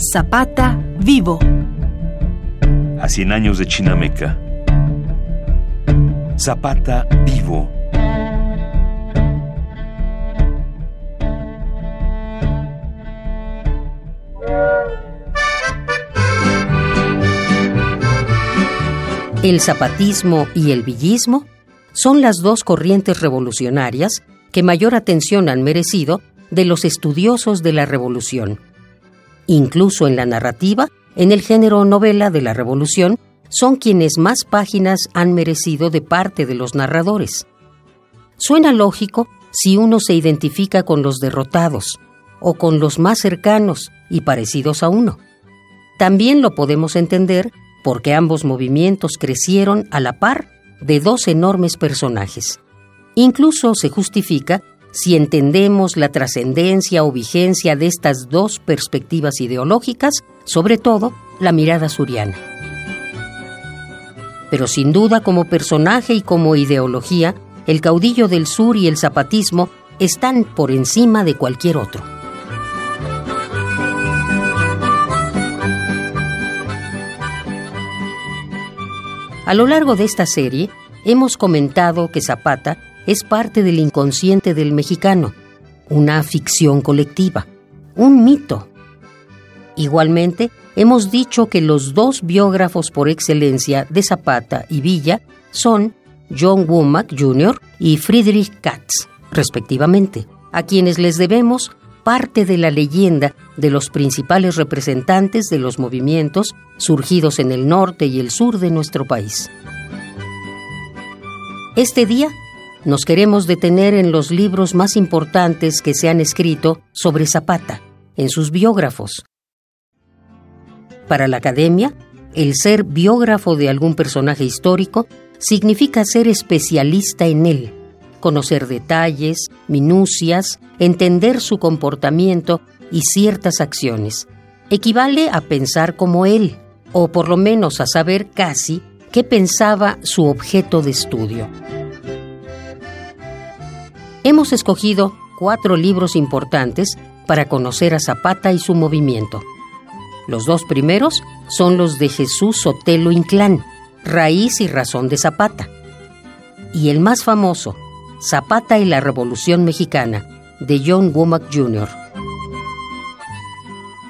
Zapata vivo. A 100 años de Chinameca. Zapata vivo. El zapatismo y el villismo son las dos corrientes revolucionarias que mayor atención han merecido de los estudiosos de la revolución. Incluso en la narrativa, en el género novela de la revolución, son quienes más páginas han merecido de parte de los narradores. Suena lógico si uno se identifica con los derrotados o con los más cercanos y parecidos a uno. También lo podemos entender porque ambos movimientos crecieron a la par de dos enormes personajes. Incluso se justifica si entendemos la trascendencia o vigencia de estas dos perspectivas ideológicas, sobre todo la mirada suriana. Pero sin duda como personaje y como ideología, el caudillo del sur y el zapatismo están por encima de cualquier otro. A lo largo de esta serie, hemos comentado que Zapata es parte del inconsciente del mexicano, una ficción colectiva, un mito. Igualmente, hemos dicho que los dos biógrafos por excelencia de Zapata y Villa son John Womack Jr. y Friedrich Katz, respectivamente, a quienes les debemos parte de la leyenda de los principales representantes de los movimientos surgidos en el norte y el sur de nuestro país. Este día nos queremos detener en los libros más importantes que se han escrito sobre Zapata, en sus biógrafos. Para la academia, el ser biógrafo de algún personaje histórico significa ser especialista en él, conocer detalles, minucias, entender su comportamiento y ciertas acciones. Equivale a pensar como él, o por lo menos a saber casi qué pensaba su objeto de estudio hemos escogido cuatro libros importantes para conocer a Zapata y su movimiento. Los dos primeros son los de Jesús Sotelo Inclán, Raíz y Razón de Zapata. Y el más famoso, Zapata y la Revolución Mexicana, de John Womack Jr.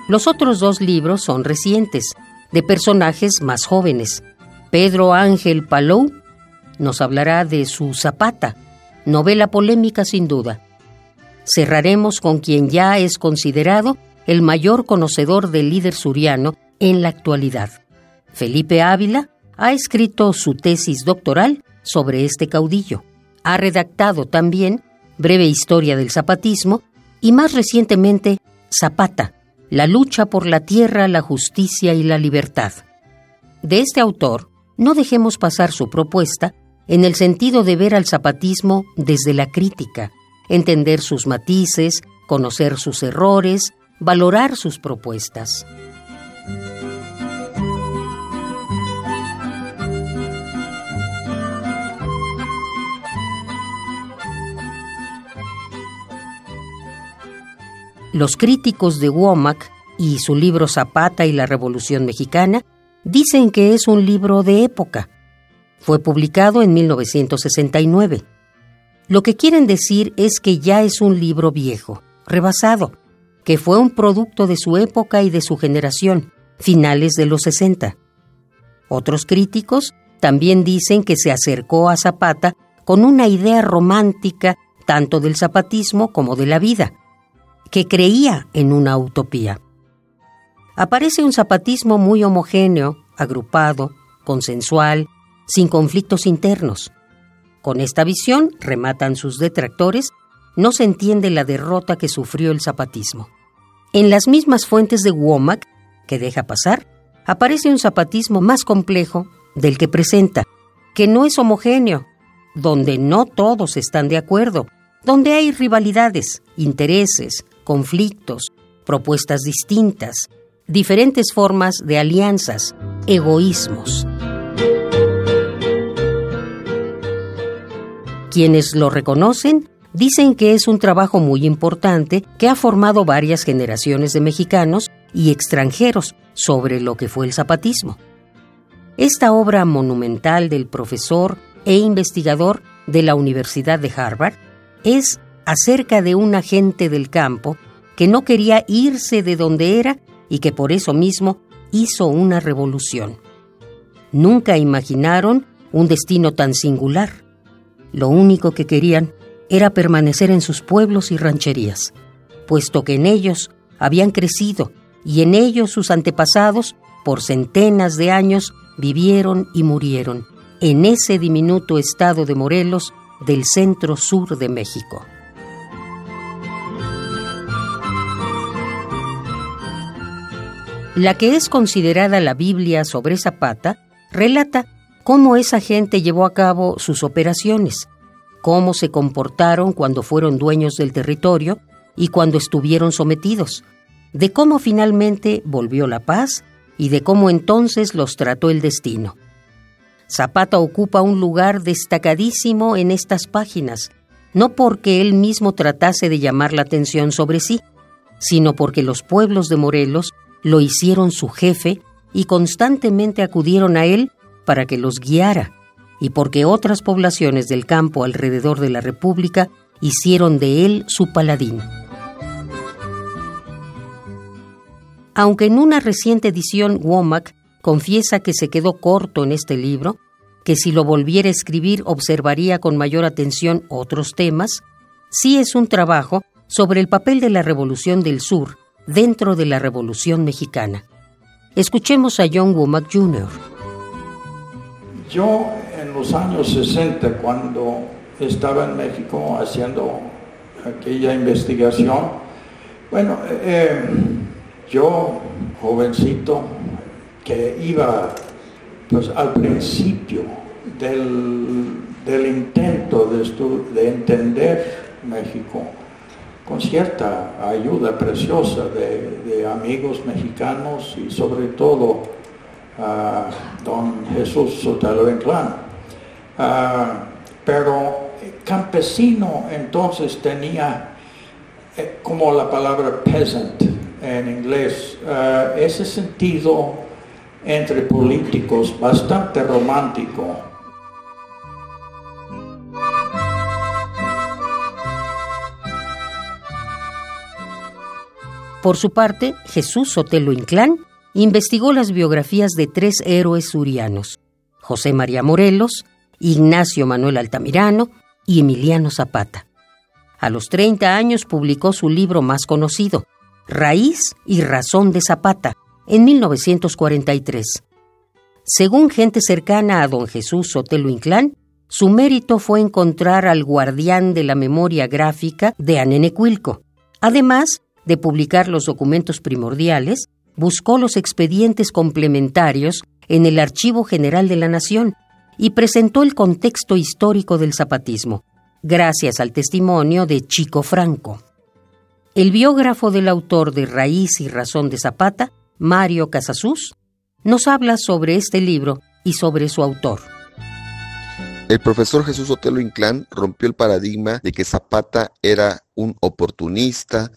Los otros dos libros son recientes, de personajes más jóvenes. Pedro Ángel Palou nos hablará de su Zapata, novela polémica sin duda. Cerraremos con quien ya es considerado el mayor conocedor del líder suriano en la actualidad. Felipe Ávila ha escrito su tesis doctoral sobre este caudillo. Ha redactado también Breve Historia del Zapatismo y más recientemente Zapata, la lucha por la tierra, la justicia y la libertad. De este autor, no dejemos pasar su propuesta en el sentido de ver al zapatismo desde la crítica, entender sus matices, conocer sus errores, valorar sus propuestas. Los críticos de Womack y su libro Zapata y la Revolución Mexicana dicen que es un libro de época, fue publicado en 1969. Lo que quieren decir es que ya es un libro viejo, rebasado, que fue un producto de su época y de su generación, finales de los 60. Otros críticos también dicen que se acercó a Zapata con una idea romántica tanto del zapatismo como de la vida, que creía en una utopía. Aparece un zapatismo muy homogéneo, agrupado, consensual, sin conflictos internos. Con esta visión, rematan sus detractores, no se entiende la derrota que sufrió el zapatismo. En las mismas fuentes de Womack, que deja pasar, aparece un zapatismo más complejo del que presenta, que no es homogéneo, donde no todos están de acuerdo, donde hay rivalidades, intereses, conflictos, propuestas distintas, diferentes formas de alianzas, egoísmos. Quienes lo reconocen dicen que es un trabajo muy importante que ha formado varias generaciones de mexicanos y extranjeros sobre lo que fue el zapatismo. Esta obra monumental del profesor e investigador de la Universidad de Harvard es acerca de un agente del campo que no quería irse de donde era y que por eso mismo hizo una revolución. Nunca imaginaron un destino tan singular. Lo único que querían era permanecer en sus pueblos y rancherías, puesto que en ellos habían crecido y en ellos sus antepasados, por centenas de años, vivieron y murieron en ese diminuto estado de Morelos del centro sur de México. La que es considerada la Biblia sobre Zapata relata cómo esa gente llevó a cabo sus operaciones, cómo se comportaron cuando fueron dueños del territorio y cuando estuvieron sometidos, de cómo finalmente volvió la paz y de cómo entonces los trató el destino. Zapata ocupa un lugar destacadísimo en estas páginas, no porque él mismo tratase de llamar la atención sobre sí, sino porque los pueblos de Morelos lo hicieron su jefe y constantemente acudieron a él para que los guiara, y porque otras poblaciones del campo alrededor de la República hicieron de él su paladín. Aunque en una reciente edición Womack confiesa que se quedó corto en este libro, que si lo volviera a escribir observaría con mayor atención otros temas, sí es un trabajo sobre el papel de la Revolución del Sur dentro de la Revolución Mexicana. Escuchemos a John Womack Jr. Yo en los años 60, cuando estaba en México haciendo aquella investigación, bueno, eh, yo, jovencito, que iba pues, al principio del, intento de, de entender México, con cierta ayuda preciosa de, amigos mexicanos y sobre todo a don Jesús Sotelo Inclán. Ah, pero campesino entonces tenía eh, como la palabra peasant en inglés, ah, ese sentido entre políticos bastante romántico Por su parte, Jesús Sotelo Inclán investigó las biografías de tres héroes surianos, José María Morelos, Ignacio Manuel Altamirano y Emiliano Zapata. A los 30 años publicó su libro más conocido, Raíz y Razón de Zapata, en 1943. Según gente cercana a don Jesús Sotelo Inclán, su mérito fue encontrar al guardián de la memoria gráfica de Anenecuilco. Además, de publicar los documentos primordiales, buscó los expedientes complementarios en el Archivo General de la Nación y presentó el contexto histórico del zapatismo, gracias al testimonio de Chico Franco. El biógrafo del autor de Raíz y Razón de Zapata, Mario Casasús, nos habla sobre este libro y sobre su autor. El profesor Jesús Otelo Inclán rompió el paradigma de que Zapata era un oportunista,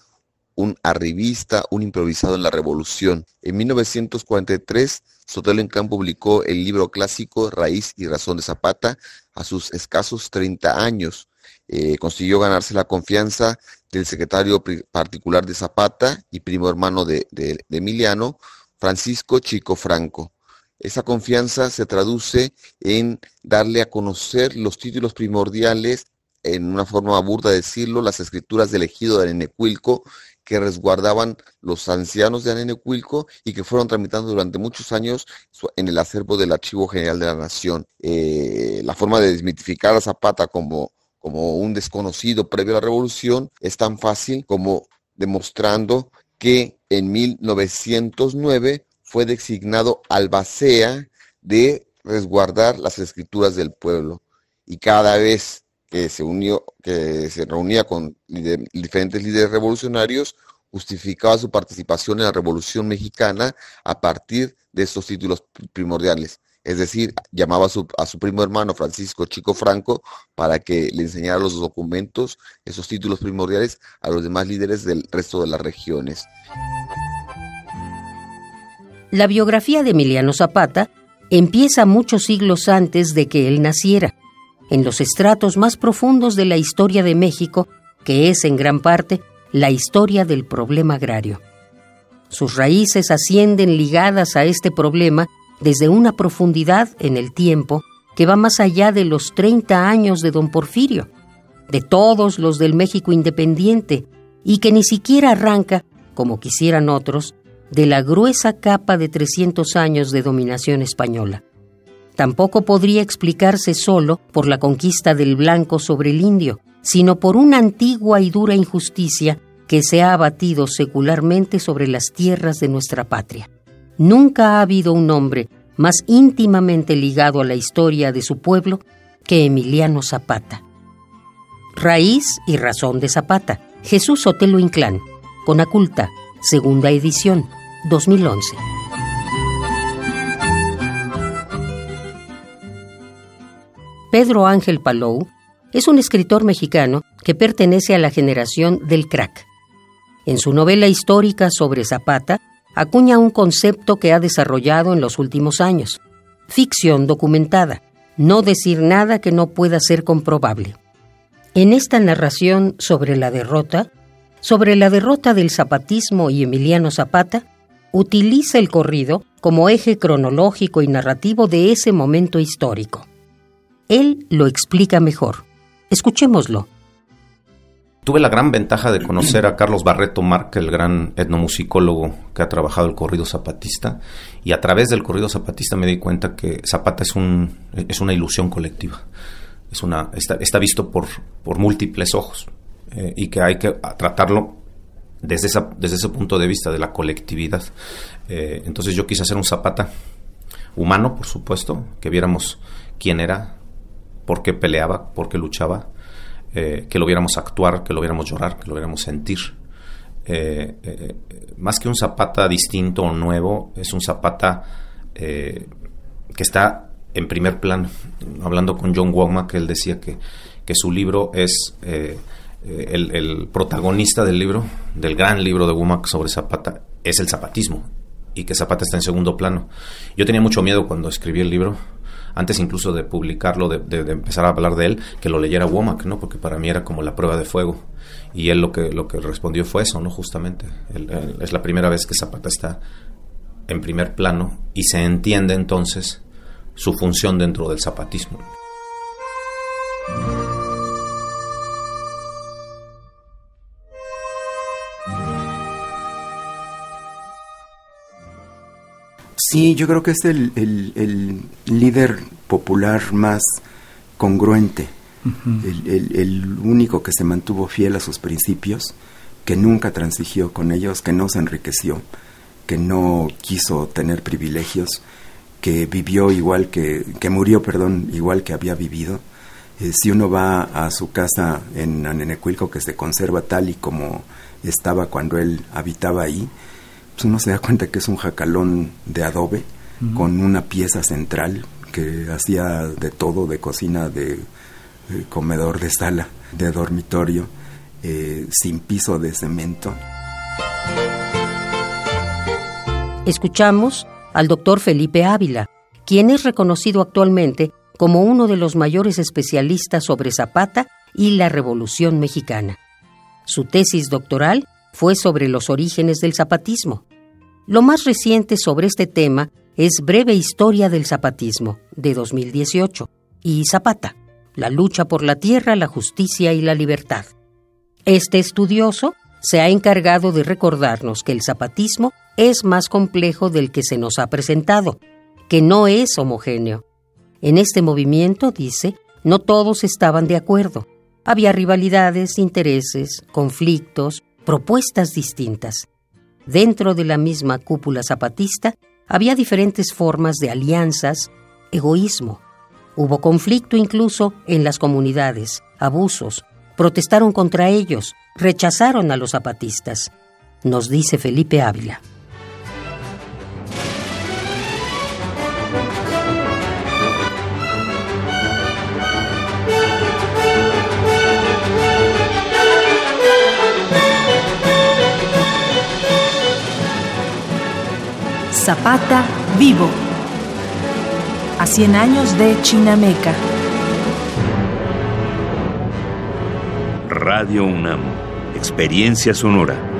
un arribista, un improvisado en la revolución. En 1943, Sotelo Inclán publicó el libro clásico Raíz y Razón de Zapata a sus escasos 30 años. Eh, consiguió ganarse la confianza del secretario particular de Zapata y primo hermano de, Emiliano, Francisco Chico Franco. Esa confianza se traduce en darle a conocer los títulos primordiales, en una forma burda de decirlo, las escrituras del ejido de Nenecuilco, que resguardaban los ancianos de Anenecuilco y que fueron tramitando durante muchos años en el acervo del Archivo General de la Nación. Eh, la forma de desmitificar a Zapata como, como un desconocido previo a la revolución es tan fácil como demostrando que en 1909 fue designado albacea de resguardar las escrituras del pueblo y cada vez que se unió, que se reunía con diferentes líderes revolucionarios, justificaba su participación en la Revolución Mexicana a partir de estos títulos primordiales. Es decir, llamaba a su, a su primo hermano Francisco Chico Franco para que le enseñara los documentos, esos títulos primordiales, a los demás líderes del resto de las regiones. La biografía de Emiliano Zapata empieza muchos siglos antes de que él naciera, en los estratos más profundos de la historia de México, que es en gran parte la historia del problema agrario. Sus raíces ascienden ligadas a este problema desde una profundidad en el tiempo que va más allá de los 30 años de don Porfirio, de todos los del México independiente, y que ni siquiera arranca, como quisieran otros, de la gruesa capa de 300 años de dominación española. Tampoco podría explicarse solo por la conquista del blanco sobre el indio, sino por una antigua y dura injusticia que se ha abatido secularmente sobre las tierras de nuestra patria. Nunca ha habido un hombre más íntimamente ligado a la historia de su pueblo que Emiliano Zapata. Raíz y razón de Zapata, Jesús Otelo Inclán, Conaculta, segunda edición, 2011. Pedro Ángel Palou es un escritor mexicano que pertenece a la generación del crack. En su novela histórica sobre Zapata, acuña un concepto que ha desarrollado en los últimos años. Ficción documentada, no decir nada que no pueda ser comprobable. En esta narración sobre la derrota, sobre la derrota del zapatismo y Emiliano Zapata, utiliza el corrido como eje cronológico y narrativo de ese momento histórico. Él lo explica mejor. Escuchémoslo. Tuve la gran ventaja de conocer a Carlos Barreto Marca, el gran etnomusicólogo que ha trabajado el corrido zapatista, y a través del corrido zapatista me di cuenta que Zapata es, un, es una ilusión colectiva, es una, está, visto por, por múltiples ojos eh, y que hay que tratarlo desde, esa, desde ese punto de vista de la colectividad. Eh, entonces yo quise hacer un Zapata humano, por supuesto, que viéramos quién era, por qué peleaba, por qué luchaba, eh, que lo viéramos actuar, que lo viéramos llorar, que lo viéramos sentir. Eh, más que un Zapata distinto o nuevo, es un Zapata que está en primer plano. Hablando con John Womack, él decía que, que su libro es eh, el, protagonista del libro, del gran libro de Womack sobre Zapata, es el zapatismo y que Zapata está en segundo plano. Yo tenía mucho miedo cuando escribí el libro, antes incluso de publicarlo, de, empezar a hablar de él, que lo leyera Womack, ¿no? Porque para mí era como la prueba de fuego. Y él lo que, lo que respondió fue eso, ¿no? Justamente. es la primera vez que Zapata está en primer plano y se entiende entonces su función dentro del zapatismo. Sí, yo creo que es el, líder popular más congruente, el, único que se mantuvo fiel a sus principios, que nunca transigió con ellos, que no se enriqueció, que no quiso tener privilegios, que vivió igual que, que murió, perdón, igual que había vivido. Eh, si uno va a su casa en Anenecuilco, que se conserva tal y como estaba cuando él habitaba ahí, pues uno se da cuenta que es un jacalón de adobe con una pieza central que hacía de todo, de cocina, de, comedor, de sala, de dormitorio, eh, sin piso de cemento. Escuchamos al doctor Felipe Ávila, quien es reconocido actualmente como uno de los mayores especialistas sobre Zapata y la Revolución Mexicana. Su tesis doctoral fue sobre los orígenes del zapatismo. Lo más reciente sobre este tema es Breve Historia del Zapatismo, de 2018, y Zapata, la lucha por la tierra, la justicia y la libertad. Este estudioso se ha encargado de recordarnos que el zapatismo es más complejo del que se nos ha presentado, que no es homogéneo. En este movimiento, dice, no todos estaban de acuerdo. Había rivalidades, intereses, conflictos, propuestas distintas. Dentro de la misma cúpula zapatista había diferentes formas de alianzas, egoísmo. Hubo conflicto incluso en las comunidades, abusos. Protestaron contra ellos, rechazaron a los zapatistas, nos dice Felipe Ávila. Zapata vivo. A 100 años de Chinameca. Radio UNAM, experiencia sonora.